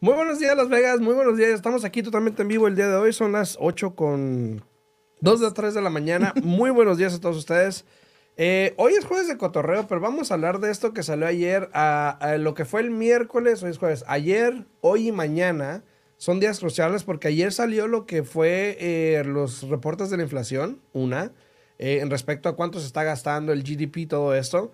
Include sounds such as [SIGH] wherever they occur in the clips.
Muy buenos días, Las Vegas. Muy buenos días. Estamos aquí totalmente en vivo el día de hoy. Son las 8 con 2 de 3 de la mañana. [LAUGHS] Muy buenos días a todos ustedes. Eh, hoy es jueves de cotorreo, pero vamos a hablar de esto que salió ayer, a, a lo que fue el miércoles, hoy es jueves. Ayer, hoy y mañana son días cruciales porque ayer salió lo que fue eh, los reportes de la inflación, una, eh, en respecto a cuánto se está gastando el GDP, todo esto.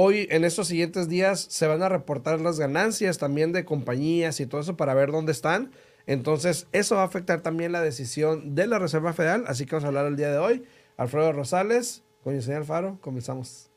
Hoy, en estos siguientes días, se van a reportar las ganancias también de compañías y todo eso para ver dónde están. Entonces, eso va a afectar también la decisión de la Reserva Federal. Así que vamos a hablar el día de hoy. Alfredo Rosales, con el señor Alfaro, comenzamos.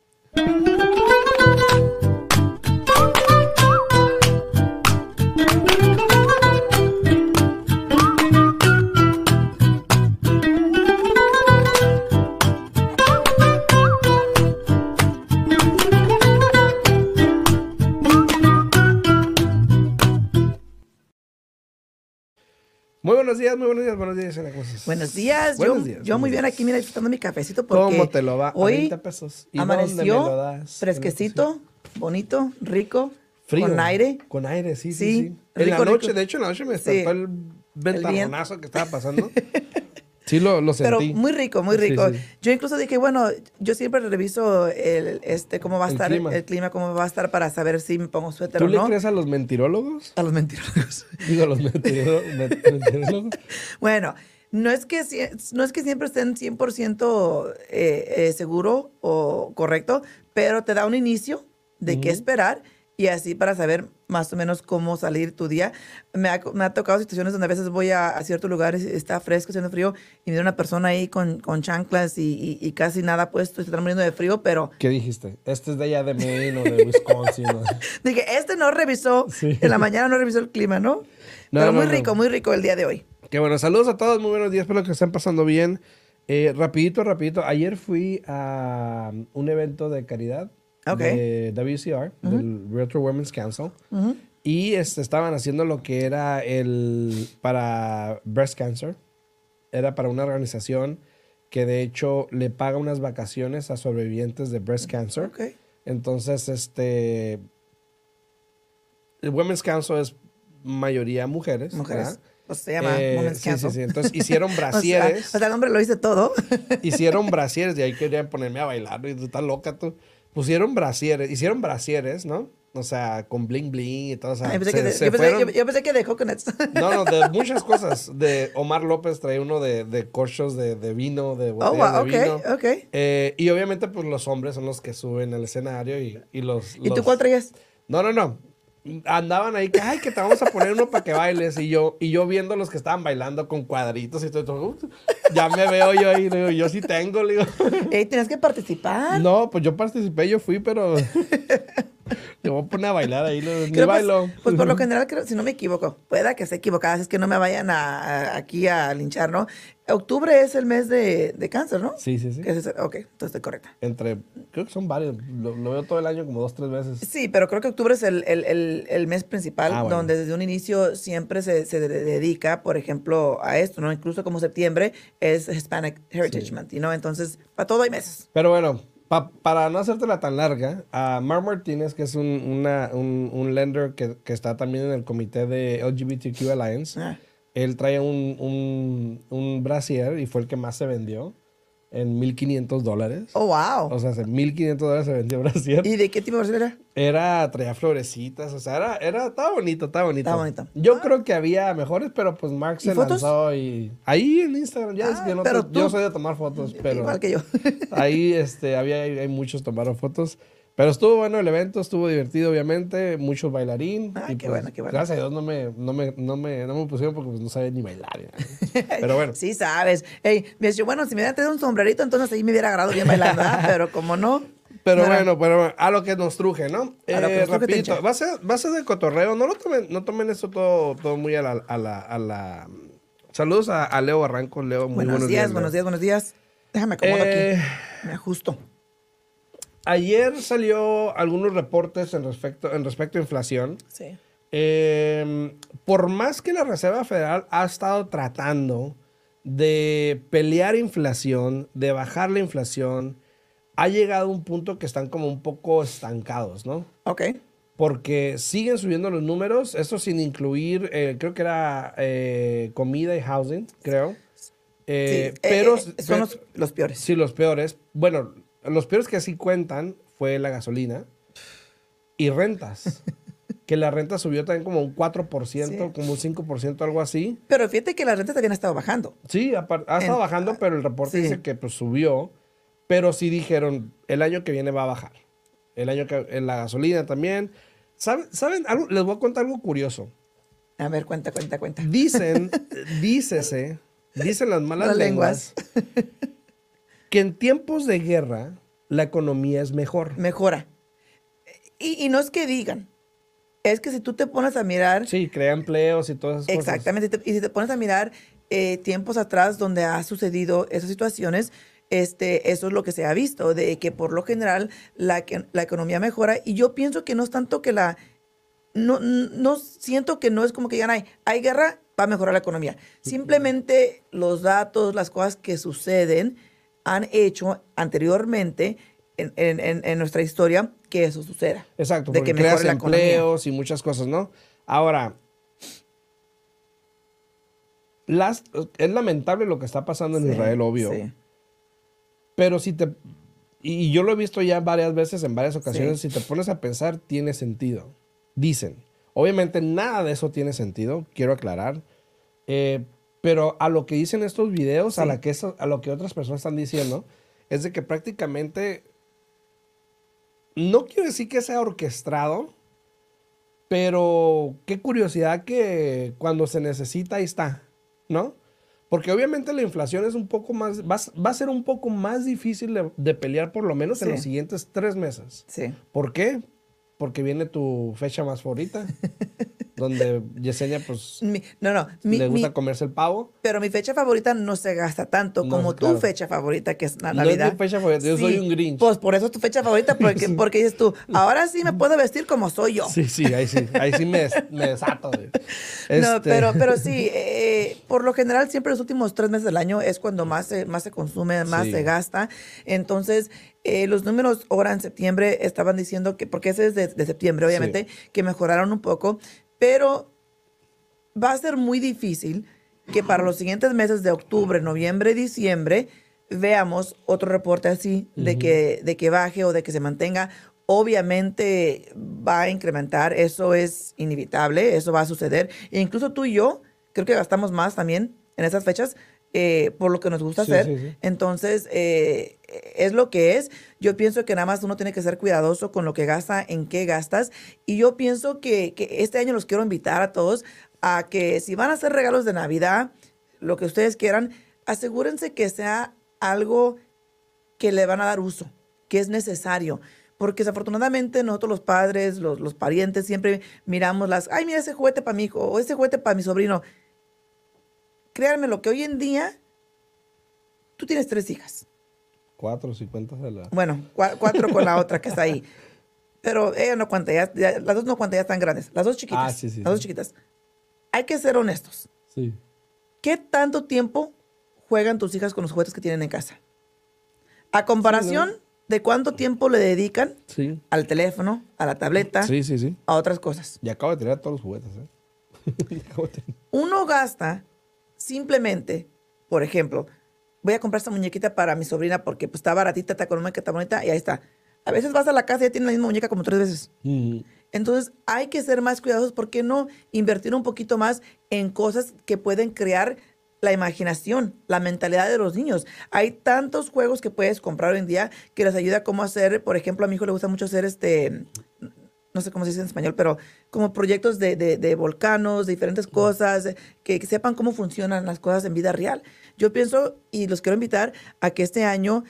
Días, muy buenos días, buenos días, Elena, ¿cómo estás? Buenos días. Buenos yo, días, yo muy bien aquí, mira, disfrutando mi cafecito porque ¿Cómo te lo va? A hoy 20 pesos. ¿Y dónde me amaneció lo das? fresquecito, bonito, rico, Frío. con aire. Con aire, sí, sí, Sí, sí. En la noche, rico. de hecho, en la noche me despertó el ventajonazo que estaba pasando. Sí, lo, lo Pero sentí. muy rico, muy rico. sí. Yo incluso dije, bueno, yo siempre reviso el, este, cómo va a El estar clima. el clima, cómo va a estar para saber si me pongo suéter ¿Tú o le no. crees a los mentirólogos? A los mentirólogos. [LAUGHS] Digo, a los mentiró- [LAUGHS] men- mentirólogos. Bueno, no es que, no es que siempre estén 100% eh, eh, seguro o correcto, pero te da un inicio de qué esperar y así para saber más o menos cómo salir tu día. Me ha, me ha tocado situaciones donde a veces voy a, a ciertos lugares, está fresco, haciendo frío, y miro una persona ahí con, con chanclas y, y- y casi nada puesto, y se están muriendo de frío, pero ¿Qué dijiste? Este es de allá de Maine o de Wisconsin. ¿no? [LAUGHS] dije, este no revisó, Sí. en la mañana no revisó el clima, ¿no? No, pero no, muy rico, muy rico el día de hoy. Qué bueno, saludos a todos, muy buenos días, espero que estén pasando bien. Eh, rapidito, rapidito, ayer fui a um, un evento de caridad Ok. de WCR, del Realtor Women's Council, y este, estaban haciendo lo que era el para breast cancer, era para una organización que de hecho le paga unas vacaciones a sobrevivientes de breast cancer. Ok. Entonces, este. El Women's Council es mayoría mujeres. Mujeres. ¿verdad? Pues se llama Eh, Women's sí, sí, Council. sí. Entonces hicieron [LAUGHS] O sea, brasieres. O sea, el hombre lo dice todo. hicieron [LAUGHS] brasieres y ahí querían ponerme a bailar. Y tú estás loca tú. Pusieron brasieres. Hicieron brasieres, ¿no? O sea, con bling bling y todo. O sea, Ay, pensé se- que de- se yo, pensé, fueron- yo- yo pensé que de coconuts. [LAUGHS] No, no, de muchas cosas. De Omar López trae uno de, de corchos de, de vino, de oh, botellas wow, de vino. ok, ok. Eh, y obviamente, pues los hombres son los que suben al escenario y, y los. ¿Y tú los- cuál traías? No, no, no. Andaban ahí, que, ay, que te vamos a poner uno para que bailes. Y yo, y yo viendo los que estaban bailando con cuadritos y todo. todo, "Uh, ya me veo yo ahí. digo, yo sí tengo, le digo. Ey, tienes que participar. No, pues yo participé, yo fui, pero. [LAUGHS] Te voy a poner a bailar ahí, ni pues, bailo. Pues, por lo general, creo, si no me equivoco, pueda que esté equivocada, es que no me vayan a, a- aquí a linchar, ¿no? Octubre es el mes de, de cáncer, ¿no? Sí, sí, sí. Es ok, entonces estoy correcta. Entre. Creo que son varios. Lo, lo veo todo el año como dos, tres veces. Sí, pero creo que octubre es el, el- el- el mes principal, Ah, bueno. donde desde un inicio siempre se, se de- dedica, por ejemplo, a esto, ¿no? Incluso como septiembre es Hispanic Heritage Sí. Month, ¿no? Entonces, para todo hay meses. Pero bueno, pa- para no hacértela tan larga, a Mar Martínez, que es un, una- un, un lender que, que está también en el comité de LGBTQ Alliance, Ah. Él trae un, un, un brasier y fue el que más se vendió en 1.500 dólares. Oh, wow. O sea, en 1.500 dólares se vendió brasier. ¿Y de qué tipo de versión era? Era, traía florecitas, o sea, era, era, estaba bonito, estaba bonito. Estaba bonito. Yo Ah. creo que había mejores, pero pues Mark ¿Y se fotos? lanzó y... Ahí en Instagram, ya es Ah, que no pero te- yo tú- soy de tomar fotos, pero... Igual que yo. Ahí [LAUGHS] este, había, hay, hay muchos tomaron fotos. Pero estuvo bueno el evento, estuvo divertido, obviamente. Mucho bailarín. Ah, y, qué pues, bueno, qué bueno. Gracias a Dios no me, no me, no me, no me pusieron porque pues, no sabía ni bailar. [LAUGHS] Pero bueno. Sí, sabes. Ey, me decía, bueno, si me hubieran traído un sombrerito, entonces ahí me hubiera agarrado bien bailando, ¿verdad? [LAUGHS] Pero como no. Pero bueno, pero a lo que nos truje, ¿no? A lo que Eh, nos truje, rapidito, va a, ser, va a ser de cotorreo. No lo tomen, no tomen esto todo, todo muy a la, a la, a la- Saludos a, a Leo Barranco. Leo, muy Buenos, días, buenos días, buenos días. Déjame acomodo Eh, aquí. Me ajusto. Ayer salió algunos reportes en respecto, en respecto a inflación. Sí. Eh, por más que la Reserva Federal ha estado tratando de pelear inflación, de bajar la inflación, ha llegado a un punto que están como un poco estancados, ¿no? Ok. porque siguen subiendo los números, esto sin incluir, eh, creo que era eh, comida y housing, creo. Sí, pero eh, eh, son los, los peores. Sí, los peores. Bueno, los peores que sí cuentan fue la gasolina y rentas. [LAUGHS] que la renta subió también como un 4%, Sí. como un 5%, algo así. Pero fíjate que la renta también ha estado bajando. Sí, apar- ha estado En- bajando, pero el reporte sí. dice que pues, subió. Pero sí dijeron, el año que viene va a bajar. El año que en la gasolina también. ¿Saben? ¿Saben algo? Les voy a contar algo curioso. A ver, cuenta, cuenta, cuenta. Dicen, [LAUGHS] dícese, dicen las malas Las lenguas, [LAUGHS] que en tiempos de guerra la economía es mejor. Mejora. Y, y no es que digan, es que si tú te pones a mirar, Sí, crea empleos y todas esas cosas. exactamente, y si te pones a mirar eh, tiempos atrás donde ha sucedido esas situaciones, este, eso es lo que se ha visto, de que por lo general la, que- la economía mejora. Y yo pienso que no es tanto que la... No, no siento que no es como que digan, hay, hay guerra, va a mejorar la economía. Simplemente los datos, las cosas que suceden han hecho anteriormente en, en- en- nuestra historia que eso suceda. Exacto, de porque que creas economía. empleos y muchas cosas, ¿no? Ahora, las, es lamentable lo que está pasando en Sí, Israel, obvio. sí. Pero si te... Y yo lo he visto ya varias veces, en varias ocasiones, Sí. si te pones a pensar, tiene sentido. Dicen. Obviamente nada de eso tiene sentido, quiero aclarar. Eh, pero a lo que dicen estos videos, a, la que a lo que otras personas están diciendo, es de que prácticamente... No quiero decir que sea orquestado, pero qué curiosidad que cuando se necesita ahí está, ¿no? Porque obviamente la inflación es un poco más, va, a- va a ser un poco más difícil de, de pelear por lo menos en los siguientes tres meses. Sí. ¿Por qué? Porque viene tu fecha más favorita, [LAUGHS] donde Yesenia pues Mi- no, no. mi- le gusta mi- comerse el pavo. pero mi fecha favorita no se gasta tanto No, como claro. tu fecha favorita, que es la No es mi Navidad. fecha favorita, yo soy un Grinch. Pues por eso es tu fecha favorita, porque, [LAUGHS] porque dices tú, ahora sí me puedo vestir como soy yo. Sí, sí, ahí sí, ahí sí me, des- me desato. güey. [LAUGHS] No, Este, pero, pero sí, eh, por lo general siempre los últimos tres meses del año es cuando más se, más se consume, más Sí. se gasta. Entonces, eh, los números ahora en septiembre estaban diciendo que, porque ese es de, de septiembre, obviamente, que mejoraron un poco, pero va a ser muy difícil que para los siguientes meses de octubre, noviembre, diciembre, veamos otro reporte así de, que, de que baje o de que se mantenga. Obviamente va a incrementar, eso es inevitable, eso va a suceder. E incluso tú y yo, creo que gastamos más también en esas fechas eh, por lo que nos gusta Sí, hacer. sí, sí. Entonces, eh, es lo que es. Yo pienso que nada más uno tiene que ser cuidadoso con lo que gasta, en qué gastas. Y yo pienso que, que este año los quiero invitar a todos a que si van a hacer regalos de Navidad, lo que ustedes quieran, asegúrense que sea algo que le van a dar uso, que es necesario. Porque desafortunadamente nosotros los padres, los, los parientes, siempre miramos las, ay, mira ese juguete para mi hijo o ese juguete para mi sobrino. Créanme lo que hoy en día, tú tienes tres hijas. Cuatro, cincuenta de la... Bueno, cua- cuatro con la otra que está ahí. Pero ella no cuenta, ya, ya- las dos no cuentan, ya están grandes. Las dos chiquitas. Ah, sí, sí, las dos sí. chiquitas. Hay que ser honestos. Sí. ¿Qué tanto tiempo juegan tus hijas con los juguetes que tienen en casa? A comparación de cuánto tiempo le dedican Sí. al teléfono, a la tableta, Sí, sí, sí. a otras cosas. Y acabo de tirar todos los juguetes, ¿eh? [LAUGHS] Uno gasta simplemente, por ejemplo, voy a comprar esta muñequita para mi sobrina porque pues, está baratita, está económica, está bonita y ahí está. A veces vas a la casa y ya tiene la misma muñeca como tres veces. Entonces hay que ser más cuidadosos. ¿Por qué no invertir un poquito más en cosas que pueden crear la imaginación, la mentalidad de los niños? Hay tantos juegos que puedes comprar hoy en día que les ayuda a cómo hacer, por ejemplo, a mi hijo le gusta mucho hacer este, no sé cómo se dice en español, pero como proyectos de, de- de volcanos, de diferentes cosas, que, que sepan cómo funcionan las cosas en vida real. Yo pienso y los quiero invitar a que este año,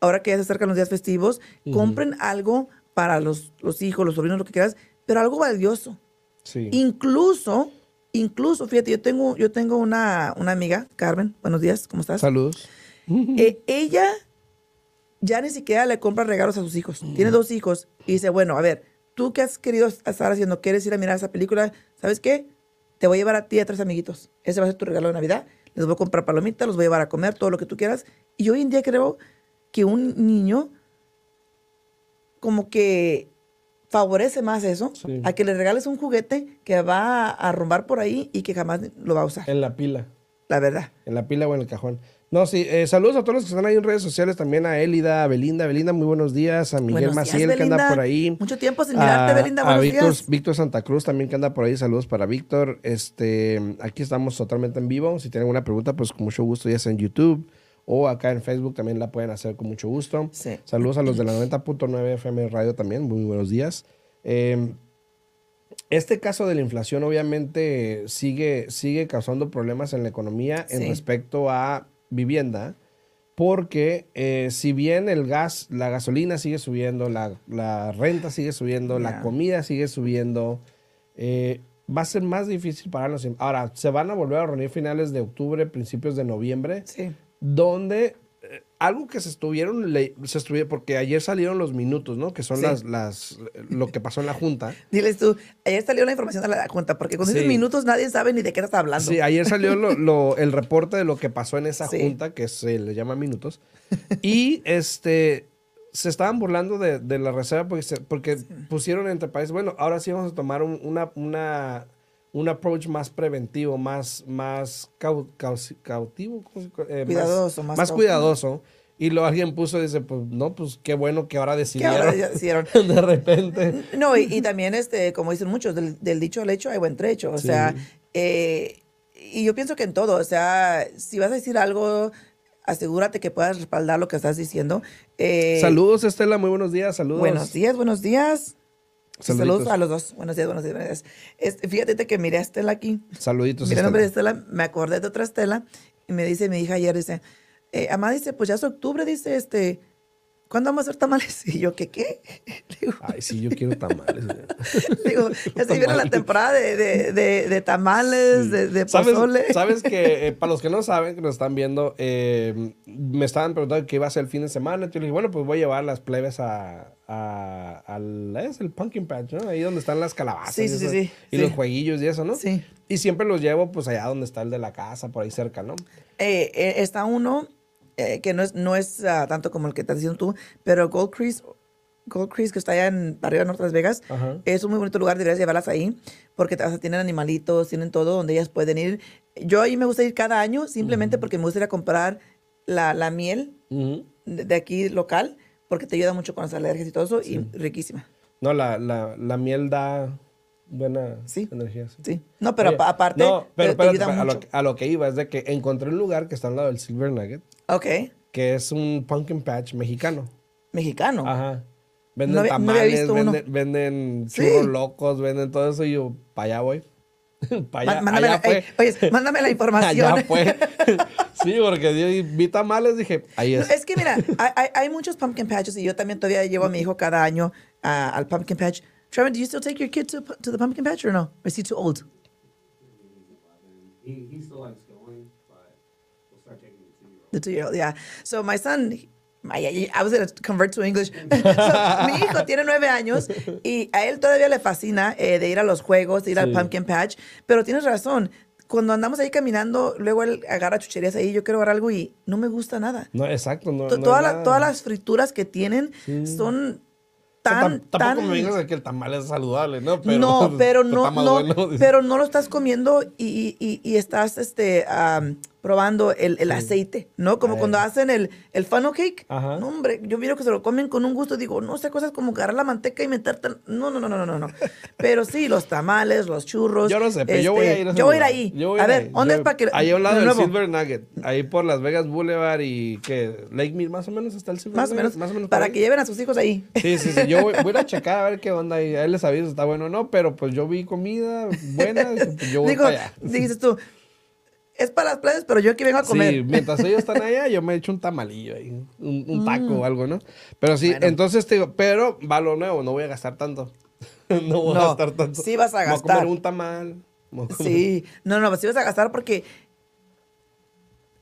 ahora que ya se acercan los días festivos, compren algo para los, los hijos, los sobrinos, lo que quieras, pero algo valioso. Sí. Incluso, incluso, fíjate, yo tengo, yo tengo una, una amiga, Carmen, buenos días, ¿cómo estás? Saludos. Eh, ella ya ni siquiera le compra regalos a sus hijos. Tiene dos hijos y dice, bueno, a ver, tú qué has querido estar haciendo, quieres ir a mirar esa película, ¿sabes qué? Te voy a llevar a ti y a tres amiguitos. Ese va a ser tu regalo de Navidad. Les voy a comprar palomitas, los voy a llevar a comer, todo lo que tú quieras. Y hoy en día creo que un niño como que favorece más eso Sí. a que le regales un juguete que va a arrumbar por ahí y que jamás lo va a usar. En la pila. La verdad. En la pila o en el cajón. No, sí, eh, saludos a todos los que están ahí en redes sociales, también a Élida, a Belinda. Belinda, muy buenos días. A Miguel Buenos días, Maciel, que anda por ahí. Mucho tiempo sin mirarte, A- Belinda. A Buenos Víctor, días. Víctor Santa Cruz también que anda por ahí. Saludos para Víctor. Este, aquí estamos totalmente en vivo. Si tienen alguna pregunta, pues con mucho gusto, ya sea en YouTube o acá en Facebook también la pueden hacer con mucho gusto. Sí. Saludos a los de la 90.9 FM Radio también. Muy buenos días. Eh, este caso de la inflación obviamente sigue, sigue causando problemas en la economía en Sí. respecto a vivienda, porque eh, si bien el gas, la gasolina sigue subiendo, la, la renta sigue subiendo, la comida sigue subiendo, eh, va a ser más difícil para los... Ahora, se van a volver a reunir finales de octubre, principios de noviembre, Sí. donde algo que se estuvieron, se estuvieron, porque ayer salieron los minutos, ¿no? Que son Sí. las, las, lo que pasó en la Junta. Diles tú, ayer salió la información de la Junta, porque con Sí. esos minutos nadie sabe ni de qué estás hablando. Sí, ayer salió lo- lo- el reporte de lo que pasó en esa Sí. junta, que se le llama minutos. Y este se estaban burlando de, de la reserva porque, se- porque pusieron entre países, bueno, ahora sí vamos a tomar un, una, una, un approach más preventivo, más, más cau- causi- cautivo, ¿cómo se- eh, Cuidadoso, más cuidadoso. Y lo alguien puso y dice, pues no, pues qué bueno que ahora ¿Qué decidieron. ahora ya hicieron? [LAUGHS] de repente. No, y, y también, este, como dicen muchos, del, del dicho al hecho hay buen trecho. O Sí. sea, eh, y yo pienso que en todo, o sea, si vas a decir algo, asegúrate que puedas respaldar lo que estás diciendo. Eh, Saludos, Estela, muy buenos días, saludos. Buenos días, buenos días. Saluditos. Saludos a los dos. Buenos días, buenos días, buenos días. Este, fíjate que miré a Estela aquí. Saluditos. Mira el nombre de Estela. Estela, me acordé de otra Estela y me dice mi hija ayer, dice, eh, Amá dice, pues ya es octubre, dice, este, ¿cuándo vamos a hacer tamales? [LAUGHS] Y yo, ¿qué qué? [LAUGHS] Le digo, Ay, sí, yo quiero tamales. [LAUGHS] le digo, ya se viene la temporada de, de, de, de tamales, de, de ¿Sabes, pozole. sabes que eh, para los que no saben, que nos están viendo, eh, me estaban preguntando qué iba a ser el fin de semana. Yo le dije, bueno, pues voy a llevar las plebes a, a, al- es el pumpkin patch, ¿no? Ahí donde están las calabazas. Sí, y sí, sí, eso, sí, Y los jueguillos y eso, ¿no? Sí. Y siempre los llevo, pues, allá donde está el de la casa, por ahí cerca, ¿no? Eh, está uno eh, que no es, no es ah, tanto como el que estás diciendo tú, pero Gold Crease, Gold Crease que está allá en arriba de Norte Las Vegas, Ajá. es un muy bonito lugar, deberías llevarlas ahí, porque o sea, tienen animalitos, tienen todo donde ellas pueden ir. Yo ahí me gusta ir cada año, simplemente porque me gusta ir a comprar la, la miel Ujú. de, de aquí local, porque te ayuda mucho con las alergias y todo eso, y riquísima. No, la, la, la miel da buena Sí. energía. sí. Sí. No, pero Oye, aparte, No, pero te, te a, lo, mucho. a lo que iba es de que encontré un lugar que está al lado del Silver Nugget, Ok, que es un pumpkin patch mexicano. mexicano. Ajá. Venden No tamales, venden, venden Sí. churros locos, venden todo eso y yo, para allá voy. [LAUGHS] para allá, Má- mándame, allá la, fue. ey, oye, mándame la [LAUGHS] información. allá fue. [LAUGHS] sí, porque yo vi tamales, dije, ahí es. Es que mira, hay, hay- muchos pumpkin patches y yo también todavía llevo a mi hijo cada año al pumpkin patch. Trevor, do you still take your kid to, to the pumpkin patch or no? Or is he too old? He, he still likes going, but we'll start taking him two year old. The two-year-old, yeah. So my son, my, I was going to convert to English. [LAUGHS] So, mi hijo tiene nueve años y a él todavía le fascina eh, de ir a los juegos, de ir al Sí. pumpkin patch. Pero tienes razón. Cuando andamos ahí caminando, luego él agarra chucherías ahí, yo quiero agarrar algo y no me gusta nada. No, exacto. No, no toda la- nada. todas las frituras que tienen son O sea, tan, tam- tampoco tan... me digas que el tamal es saludable, ¿no? Pero, no, [LAUGHS] pero no, no, bueno, pero no lo estás comiendo y, y- y estás este, probando el, el aceite, ¿no? Como Ay. cuando hacen el, el funnel cake. Ajá. No, hombre, yo miro que se lo comen con un gusto. Digo, no sé, cosas como agarrar la manteca y meterte. No, no, no, no, no, no, no. [LAUGHS] Pero sí, los tamales, los churros. Yo no sé, pero yo voy a este, ir a Yo voy a ir ahí. Yo voy a ir ver, ahí. ¿dónde Yo- es para que. Ahí a un lado de del Silver Nugget. Ahí por Las Vegas Boulevard y que Lake Mead, más o menos está el Silver Más o Nugget, menos. Más o menos para ahí. que lleven a sus hijos ahí. Sí, sí, sí. Yo voy, voy a ir a [LAUGHS] checar a ver qué onda. Y a él les aviso si está bueno o no. Pero pues yo vi comida buena. pues, yo voy Digo, para allá. dices tú, es para las playas, pero yo aquí vengo a comer. Sí, mientras ellos están allá, yo me echo un tamalillo ahí, un, un taco o algo, ¿no? Pero sí, Mm. Bueno. entonces te digo, pero va lo nuevo, no voy a gastar tanto. [LAUGHS] no voy a gastar tanto. sí vas a Voy gastar. comer un tamal. voy comer- Sí, no, no, sí vas a gastar porque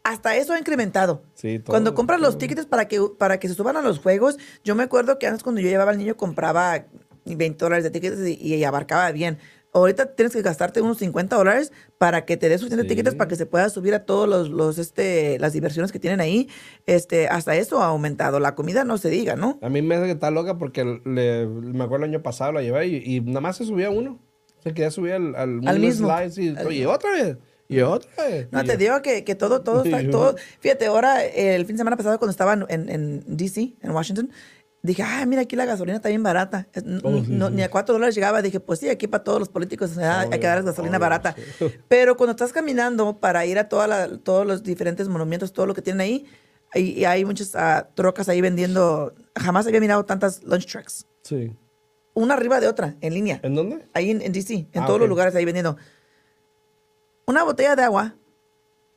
hasta eso ha incrementado. Sí, todo, cuando compras los tickets para que, para que se suban a los juegos, yo me acuerdo que antes cuando yo llevaba al niño compraba 20 dólares de tickets y, y abarcaba bien. Ahorita tienes que gastarte unos 50 dólares para que te des suficientes Sí. tickets para que se pueda subir a todos los, los, este, las diversiones que tienen ahí. Este, hasta eso ha aumentado. La comida no se diga, ¿no? A mí me hace que está loca porque le- me acuerdo el año pasado la llevé y, y nada más se subía uno. Se quería subir al, al, Al mismo. slides y, Al- oye, otra vez. Y otra vez. No, y te digo que, que todo, todo [LAUGHS] está, todo. Fíjate, ahora, el fin de semana pasado, cuando estaba en, en, en DC, en Washington, dije, ah, mira, aquí la gasolina está bien barata. Oh, sí, no- sí. Ni a cuatro dólares llegaba. Dije, pues sí, aquí para todos los políticos ah, hay que dar gasolina obvio, barata. sí. [LAUGHS] Pero cuando estás caminando para ir a toda la- todos los diferentes monumentos, todo lo que tienen ahí, y, y hay muchas ah, trocas ahí vendiendo. Jamás había mirado tantas lunch trucks. Sí. Una arriba de otra, en línea. ¿En dónde? Ahí en, en DC, en Ah, todos los lugares ahí vendiendo. Una botella de agua,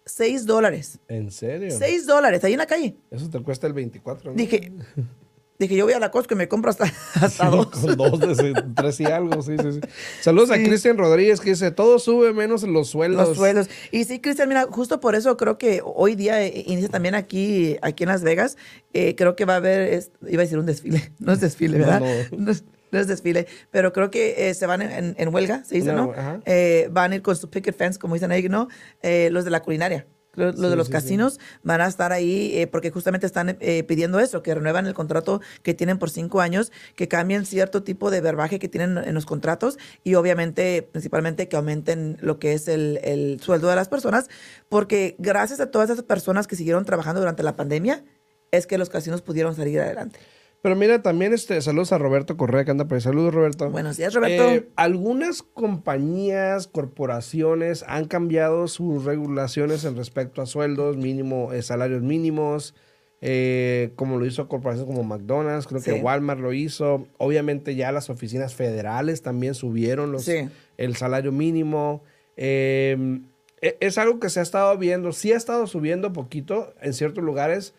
6 dólares. ¿En serio? 6 dólares, ahí en la calle. Eso te cuesta el 24. ¿no? Dije, [LAUGHS] dije, yo voy a la Costco y me compro hasta, [LAUGHS] hasta dos. Con dos, de tres y algo, sí, sí, sí. Saludos a Cristian Rodríguez que dice, todo sube menos los sueldos. Los sueldos. Y sí, Cristian, mira, justo por eso creo que hoy día eh, inicia también aquí, aquí en Las Vegas. eh, creo que va a haber, es- iba a decir un desfile, [LAUGHS] no es desfile, No, ¿verdad? no. [LAUGHS] No, es, no es desfile, pero creo que eh, se van en, en- en huelga, se dice, ¿no? Eh, van a ir con su picket fence, como dicen ahí, ¿no? Eh, los de la culinaria. Los, los Sí, de los sí, sí. casinos van a estar ahí eh, porque justamente están eh, pidiendo eso, que renuevan el contrato que tienen por cinco años, que cambien cierto tipo de verbaje que tienen en los contratos y obviamente, principalmente, que aumenten lo que es el, el sueldo de las personas, porque gracias a todas esas personas que siguieron trabajando durante la pandemia, es que los casinos pudieron salir adelante. Pero mira, también este, saludos a Roberto Correa que anda por ahí. Saludos, Roberto. Buenos días, Roberto. Eh, algunas compañías, corporaciones han cambiado sus regulaciones en respecto a sueldos, mínimo, eh, salarios mínimos, eh, como lo hizo corporaciones como McDonald's, creo que. Walmart lo hizo. Obviamente ya las oficinas federales también subieron los, Sí. el salario mínimo. Eh, e- es algo que se ha estado viendo, sí ha estado subiendo poquito en ciertos lugares,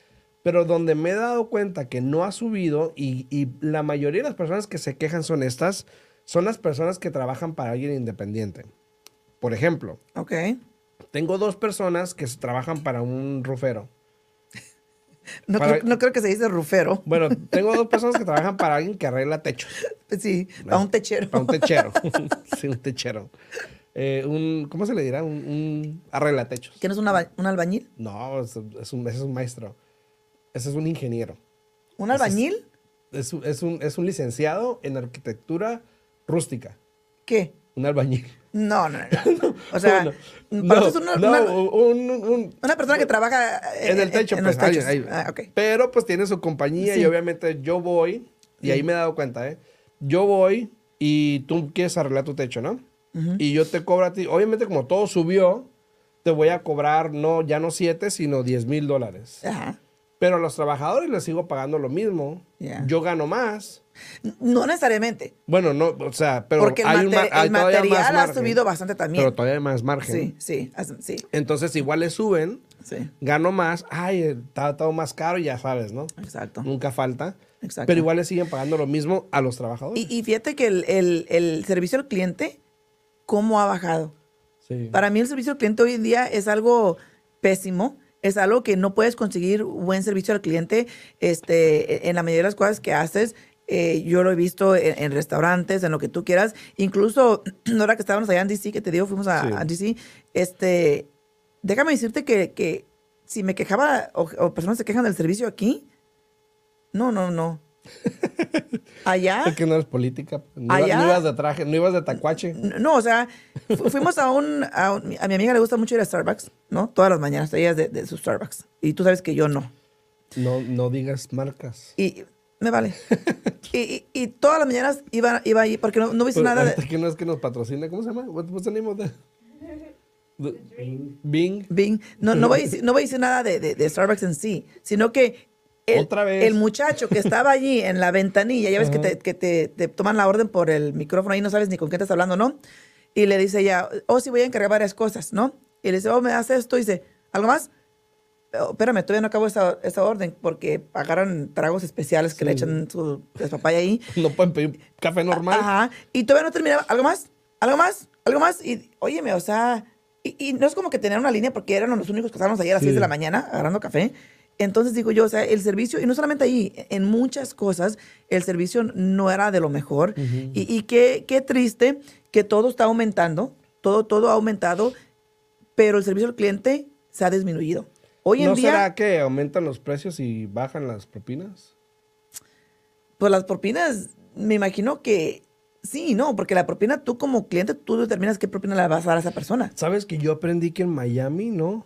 pero donde me he dado cuenta que no ha subido y, y la mayoría de las personas que se quejan son estas, son las personas que trabajan para alguien independiente. Por ejemplo, ok. tengo dos personas que trabajan para un rufero. [LAUGHS] No, para- creo, no creo que se dice rufero. Bueno, [LAUGHS] tengo dos personas que trabajan para alguien que arregla techos. Sí, a un techero. Para un techero. [LAUGHS] sí, un techero. Eh, un, ¿Cómo se le dirá? Un, un arregla techos. ¿Quién es un, un albañil? No, es, es un, es un maestro. Ese es un ingeniero. ¿Un es- albañil? Es, un- es un, es un licenciado en arquitectura rústica. ¿Qué? Un albañil. No, no, no. [LAUGHS] O sea, no, para no, eso es una, un- un- una persona que trabaja eh, en el techo, en pues, los techos. alguien ahí. Ah. Pero pues tiene su compañía Sí. y obviamente yo voy, y ahí me he dado cuenta, ¿eh? Yo voy y tú quieres arreglar tu techo, ¿no? Y yo te cobro a ti, obviamente como todo subió, te voy a cobrar no, ya no 7, sino 10 mil dólares. Ajá. Pero a los trabajadores les sigo pagando lo mismo. Yo gano más. No necesariamente. Bueno, no, o sea, pero porque el, hay un hay el material ha subido bastante también. Pero todavía hay más margen. sí, sí, sí, Entonces, igual le suben, sí. gano más. Ay, está todo más caro, ya sabes, ¿no? Exacto. Nunca falta. Exacto. Pero igual le siguen pagando lo mismo a los trabajadores. Y, y fíjate que el, el- el servicio al cliente, ¿cómo ha bajado? Sí. Para mí el servicio al cliente hoy en día es algo pésimo. Es algo que no puedes conseguir buen servicio al cliente este, en la mayoría de las cosas que haces. eh, yo lo he visto en, en restaurantes, en lo que tú quieras. Incluso, [CLEARS THROAT] ahora que estábamos allá en DC, que te digo, fuimos a, Sí. a DC, este, déjame decirte que, que si me quejaba o, o personas se quejan del servicio aquí, no, no, no. Allá... Es que no eres política. No, iba- Allá- no ibas de traje, no ibas de tacuache. No, o sea, fu- fuimos a un, a un- A mi amiga le gusta mucho ir a Starbucks, ¿no? Todas las mañanas, ella es de, de su Starbucks. Y tú sabes que yo no. No, no digas marcas. Y me vale. [LAUGHS] y, y, y todas las mañanas iba, iba ahí porque no, no hice Pues, nada de... que no es que nos patrocina. ¿Cómo se llama? What- What's the name of the- the- Bing. Bing. No, no, [LAUGHS] voy a decir, no voy a decir nada de, de- de Starbucks en sí, sino que el, Otra vez. el muchacho que estaba allí en la ventanilla, ya ves que, te, que te, te toman la orden por el micrófono ahí, no sabes ni con quién estás hablando, ¿no? Y le dice ella, oh, sí, voy a encargar varias cosas, ¿no? Y le dice, oh, me das esto, y dice, ¿algo más? "Oh, espérame, todavía no acabo esa, esa orden porque agarran tragos especiales que le Sí. echan su papaya ahí. [LAUGHS] No pueden pedir café normal. Ajá. Y todavía no terminaba. ¿Algo más? ¿Algo más? ¿Algo más? Y óyeme, o sea, y, y no es como que tener una línea porque eran los únicos que estábamos ayer a las Sí. 6 de la mañana agarrando café. Entonces digo yo, o sea, el servicio, y no solamente ahí, en muchas cosas, el servicio no era de lo mejor. Y, y qué, qué triste que todo está aumentando, todo, todo ha aumentado, pero el servicio al cliente se ha disminuido. Hoy en ¿No día, será que aumentan los precios y bajan las propinas? pues las propinas, me imagino que sí, no, porque la propina tú como cliente, tú determinas qué propina le vas a dar a esa persona, ¿Sabes que yo aprendí que en Miami no?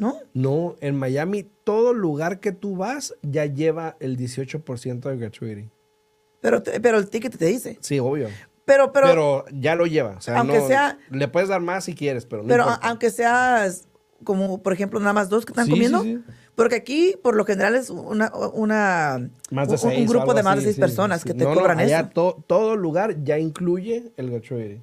¿No? No, en Miami todo lugar que tú vas ya lleva el 18% de gratuity. Pero, te- pero el ticket te dice. Sí, obvio. Pero, pero, Pero, ya lo lleva. O sea, Aunque no- sea- le puedes dar más si quieres, pero no pero importa. aunque seas como, por ejemplo, nada más dos que están Sí, comiendo, sí, sí. porque aquí, por lo general, es una, una Más de un- seis un o grupo de más de seis personas que te No, no, cobran allá eso. to- todo lugar ya incluye el gratuity.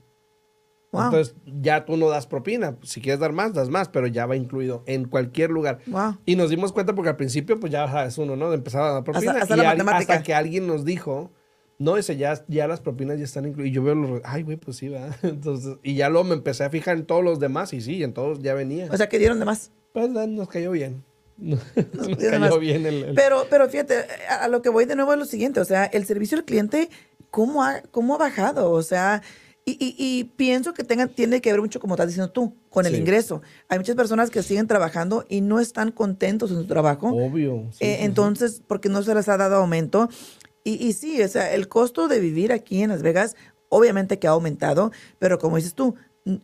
Wow. Entonces, ya tú no das propina. Si quieres dar más, das más, pero ya va incluido en cualquier lugar. Wow. Y nos dimos cuenta porque al principio, pues ya sabes uno, ¿no? De empezar a dar propina. Hasta- hasta y la al- hasta que alguien nos dijo, no, ese ya, ya las propinas ya están incluidas. Y yo veo los, ay, güey, pues sí, va. [LAUGHS] Entonces, y ya luego me empecé a fijar en todos los demás y sí, en todos ya venía. O sea, que dieron de más. pues nos cayó bien. [LAUGHS] Nos, dieron cayó bien el... el- Pero, pero fíjate, a, a lo que voy de nuevo es lo siguiente, o sea, el servicio al cliente, ¿cómo ha, cómo ha bajado? O sea, y, y- y pienso que tenga, tiene que ver mucho, como estás diciendo tú, con el Sí. ingreso. Hay muchas personas que siguen trabajando y no están contentos en su trabajo. Obvio. sí, Eh, sí, entonces, porque no se les ha dado aumento. Y, y sí, o sea, el costo de vivir aquí en Las Vegas, obviamente que ha aumentado, pero como dices tú,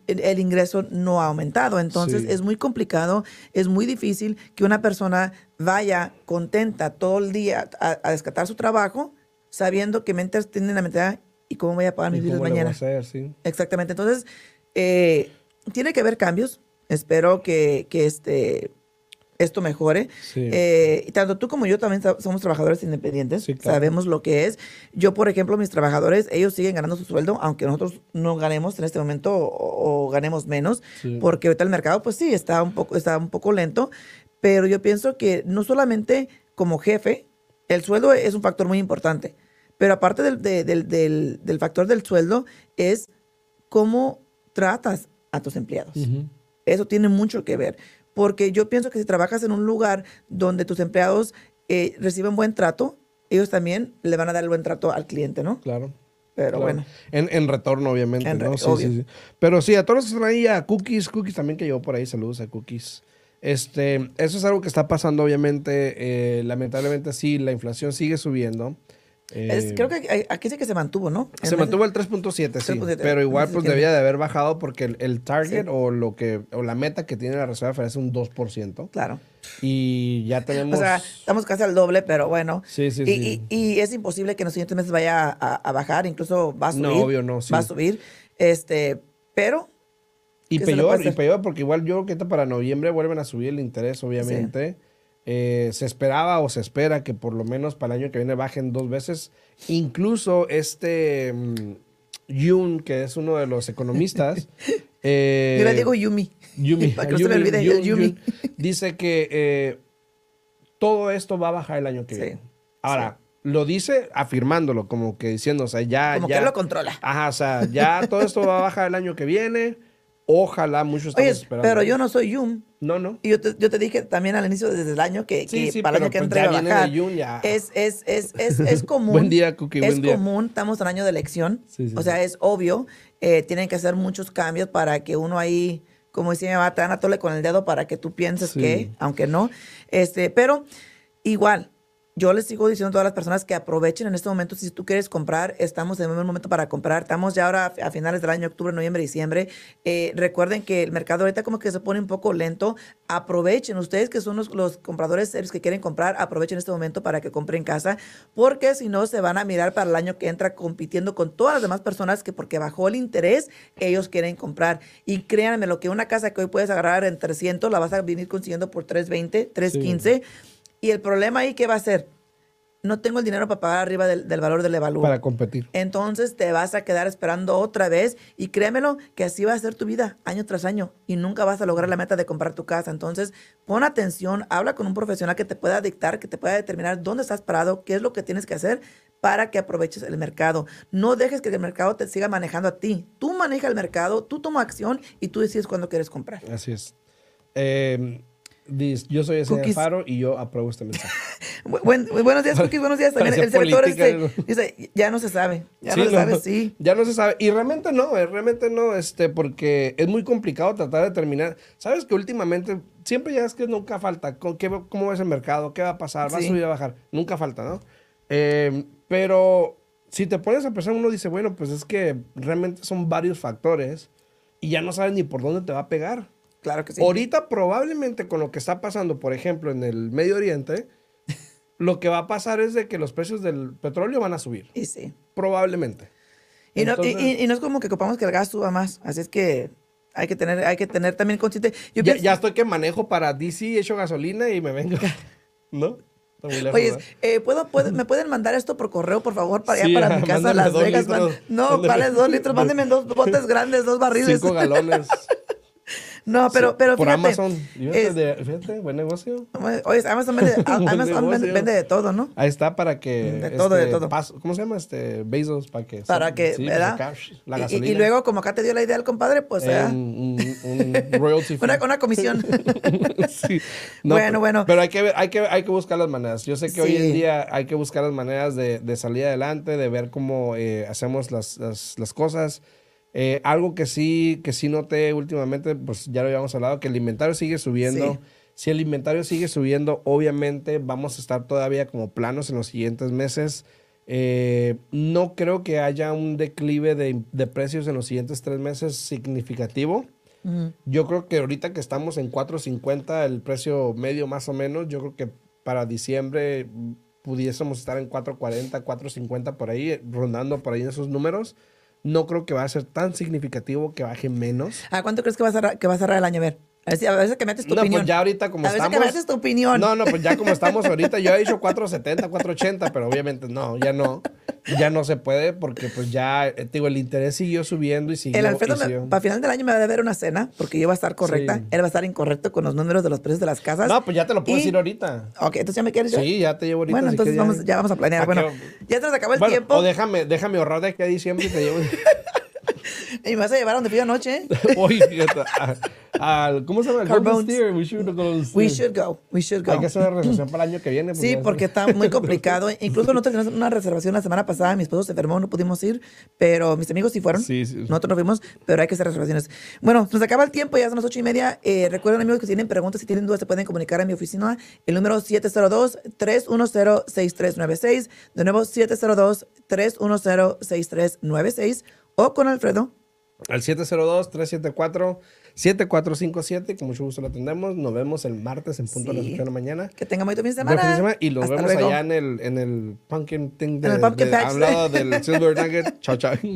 el, ingreso no ha aumentado. Entonces, Sí. es muy complicado, es muy difícil que una persona vaya contenta todo el día a, a su trabajo, sabiendo que mientras tiene la mentalidad, ¿y cómo voy a pagar ¿Y mis biles cómo voy a mañana? hacer? Sí. Exactamente. Entonces, eh, tiene que haber cambios. Espero que, que este, esto mejore. Sí. Eh, tanto tú como yo también somos trabajadores independientes. Sí, claro. Sabemos lo que es. Yo, por ejemplo, mis trabajadores, ellos siguen ganando su sueldo, aunque nosotros no ganemos en este momento o, o ganemos menos, Sí. porque ahorita el mercado, pues sí, está un poco, está un poco lento. Pero yo pienso que no solamente como jefe, el sueldo es un factor muy importante. Pero aparte del, de- del- del- del factor del sueldo, es cómo tratas a tus empleados. Eso tiene mucho que ver. Porque yo pienso que si trabajas en un lugar donde tus empleados eh, reciben buen trato, ellos también le van a dar el buen trato al cliente, ¿no? Claro. Pero Claro. bueno. En, en retorno, obviamente, En re- ¿no? Sí, sí, sí. Pero sí, a todos los que están ahí, a Cookies, Cookies también que llegó por ahí, saludos a Cookies. Este, eso es algo que está pasando, obviamente. eh, lamentablemente, sí, la inflación sigue subiendo. Es- Eh, creo que aquí sí que se mantuvo, ¿no? se mantuvo el 3.7, sí. 3.7, Pero igual, pues debía de haber bajado porque el, el target Sí. o lo que o la meta que tiene la Reserva Federal es un 2%. Claro. Y ya tenemos. O sea, estamos casi al doble, pero bueno. Sí, sí, y, sí. y- y es imposible que en los siguientes meses vaya a, a bajar, incluso va a subir. No, obvio no, sí. Va a subir. Este, pero Y ¿Qué se le peor, y peor, porque igual yo creo que para noviembre vuelven a subir el interés, obviamente. Eh, se esperaba o se espera que por lo menos para el año que viene bajen dos veces. Incluso este Yoon, que es uno de los economistas. [LAUGHS] eh, yo le digo Yumi. Yumi, [LAUGHS] Para que no se me olvide, Yun- Yumi. Yun, dice que eh, todo esto va a bajar el año que Sí, viene. Ahora, lo dice afirmándolo, como que diciendo, o sea, ya. Como ya, que él lo controla. Ajá, o sea, ya todo esto va a bajar el año que viene. Ojalá muchos estamos Oye, esperando. pero yo no soy Yum. No, no. Y yo te, yo te dije también al inicio desde el año que, Sí, que sí, para el año que pues entra ya iba a bajar. Es, es, es, es, es [LAUGHS] común. Buen día, Cookie, Es buen día. común, estamos en año de elección. Sí, sí, o sea, es obvio. eh, tienen que hacer muchos cambios para que uno ahí, como decía mi mamá, te dan a tole con el dedo para que tú pienses que, aunque no. Este, pero igual, yo les sigo diciendo a todas las personas que aprovechen en este momento. Si tú quieres comprar, estamos en el momento para comprar. Estamos ya ahora a finales del año, octubre, noviembre, diciembre. Eh, recuerden que el mercado ahorita como que se pone un poco lento. Aprovechen, ustedes que son los, compradores serios que quieren comprar, aprovechen este momento para que compren casa, porque si no se van a mirar para el año que entra compitiendo con todas las demás personas que porque bajó el interés, ellos quieren comprar. Y créanme, lo que una casa que hoy puedes agarrar en 300, la vas a venir consiguiendo por 320, 315. Y el problema ahí, ¿qué va a ser? No tengo el dinero para pagar arriba del, del valor del evalúo. Para competir. Entonces te vas a quedar esperando otra vez y créemelo que así va a ser tu vida año tras año y nunca vas a lograr la meta de comprar tu casa. Entonces pon atención, habla con un profesional que te pueda dictar, que te pueda determinar dónde estás parado, qué es lo que tienes que hacer para que aproveches el mercado. No dejes que el mercado te siga manejando a ti. Tú maneja el mercado, tú toma acción y tú decides cuándo quieres comprar. Así es. Eh, yo soy ese Cookies. Faro y yo apruebo este mensaje. [LAUGHS] Bu- buen- buenos días, Cookies, buenos días. También el política, este, dice, ya no se sabe. Ya no Sí, se sabe, sí. Ya no se sabe. Y realmente no, eh, realmente no, este, porque es muy complicado tratar de determinar. Sabes que últimamente, siempre ya es que nunca falta. ¿Con qué, va- ¿Cómo ves el mercado? ¿Qué va a pasar? ¿Va Sí. a subir, a bajar? Nunca falta, ¿no? Eh, pero si te pones a pensar, uno dice, bueno, pues es que realmente son varios factores y ya no sabes ni por dónde te va a pegar. Claro que sí. Ahorita probablemente con lo que está pasando, por ejemplo, en el Medio Oriente, [LAUGHS] lo que va a pasar es de que los precios del petróleo van a subir. Y sí. Probablemente. Y no, y- Entonces- y, y no es como que ocupamos que el gas suba más. Así es que hay que tener, hay que tener también consciente. Yo ya, pienso- ya estoy que manejo para DC, echo gasolina y me vengo. [LAUGHS] ¿No? Lejos, Oye, eh, ¿puedo, puedo- ¿me pueden mandar esto por correo, por favor, para allá, Sí, para mi [LAUGHS] casa, Las Vegas? litros. man- No, vale dos litros. Mándenme dos botes grandes, dos barriles. Cinco galones. No, pero, Sí, pero por fíjate. Amazon. Es- de- fíjate, buen negocio. Oye, Amazon vende, [LAUGHS] Amazon vende, negocio. vende de todo, ¿no? Ahí está para que. De todo, de este, todo. paso- ¿Cómo se llama? Este, Bezos, para que. Para que, sí, ¿verdad? acá, la y, gasolina. y luego, como acá te dio la idea el compadre, pues, Eh, un, royalty [LAUGHS] Una, una comisión. [LAUGHS] Sí. Bueno, pero- bueno. Pero hay que, ver- hay, que, hay que buscar las maneras. Yo sé que hoy en día hay que buscar las maneras de, de salir adelante, de ver cómo eh, hacemos las, las, las cosas. Eh, algo que sí, que sí noté últimamente, pues ya lo habíamos hablado, que el inventario sigue subiendo. Sí. Si el inventario sigue subiendo, obviamente vamos a estar todavía como planos en los siguientes meses. Eh, no creo que haya un declive de, de precios en los siguientes tres meses significativo. Yo creo que ahorita que estamos en 4.50, el precio medio más o menos, yo creo que para diciembre pudiésemos estar en 4.40, 4.50 por ahí, rondando por ahí en esos números. No creo que va a ser tan significativo que baje menos. ¿A cuánto crees que va a cerrar, que va a cerrar el año? A ver. A veces que metes tu No, opinión. pues ya ahorita como a veces estamos... que metes tu opinión. No, no, pues ya como estamos ahorita, yo he dicho 4.70, 4.80, pero obviamente no, ya no. Ya no se puede porque pues ya, eh, te digo, el interés siguió subiendo y siguió. El Alfredo, me- para final del año me va a deber una cena, porque yo va a estar correcta. Sí. Él va a estar incorrecto con los números de los precios de las casas. No, pues ya te lo puedo Y- decir ahorita. Ok, entonces ya me quieres? Sí, ya te llevo ahorita. Bueno, entonces vamos, ya vamos a planear. ¿Para Bueno, ya se nos acabó el Bueno, tiempo. O déjame, déjame ahorrar de aquí a diciembre y te llevo. [LAUGHS] [LAUGHS] Y me vas a llevar a donde fui anoche. [LAUGHS] al- ¿cómo se llama? Golden Steer. We should go We should go. We should go. Hay que hacer una reservación para el año que viene. Sí, porque está muy complicado. [LAUGHS] Incluso nosotros tenemos una reservación la semana pasada. Mi esposo se enfermó, no pudimos ir, pero mis amigos sí fueron. Sí, sí. Nosotros no fuimos, pero hay que hacer reservaciones. Bueno, nos acaba el tiempo, ya son las ocho y media. Eh, recuerden, amigos, que si tienen preguntas, si tienen dudas, se pueden comunicar a mi oficina. El número 702-310-6396. De nuevo, 702-310-6396. O con Alfredo. Al 702-374-7457. Con mucho gusto lo atendemos. Nos vemos el martes en punto a las Sí. 8 de la mañana. Que tengan muy de fin semana. de semana y nos Hasta vemos luego. allá en el, en el pumpkin thing de, En el pumpkin de- patch. al lado del [LAUGHS] Silver Nugget. Chao, chao.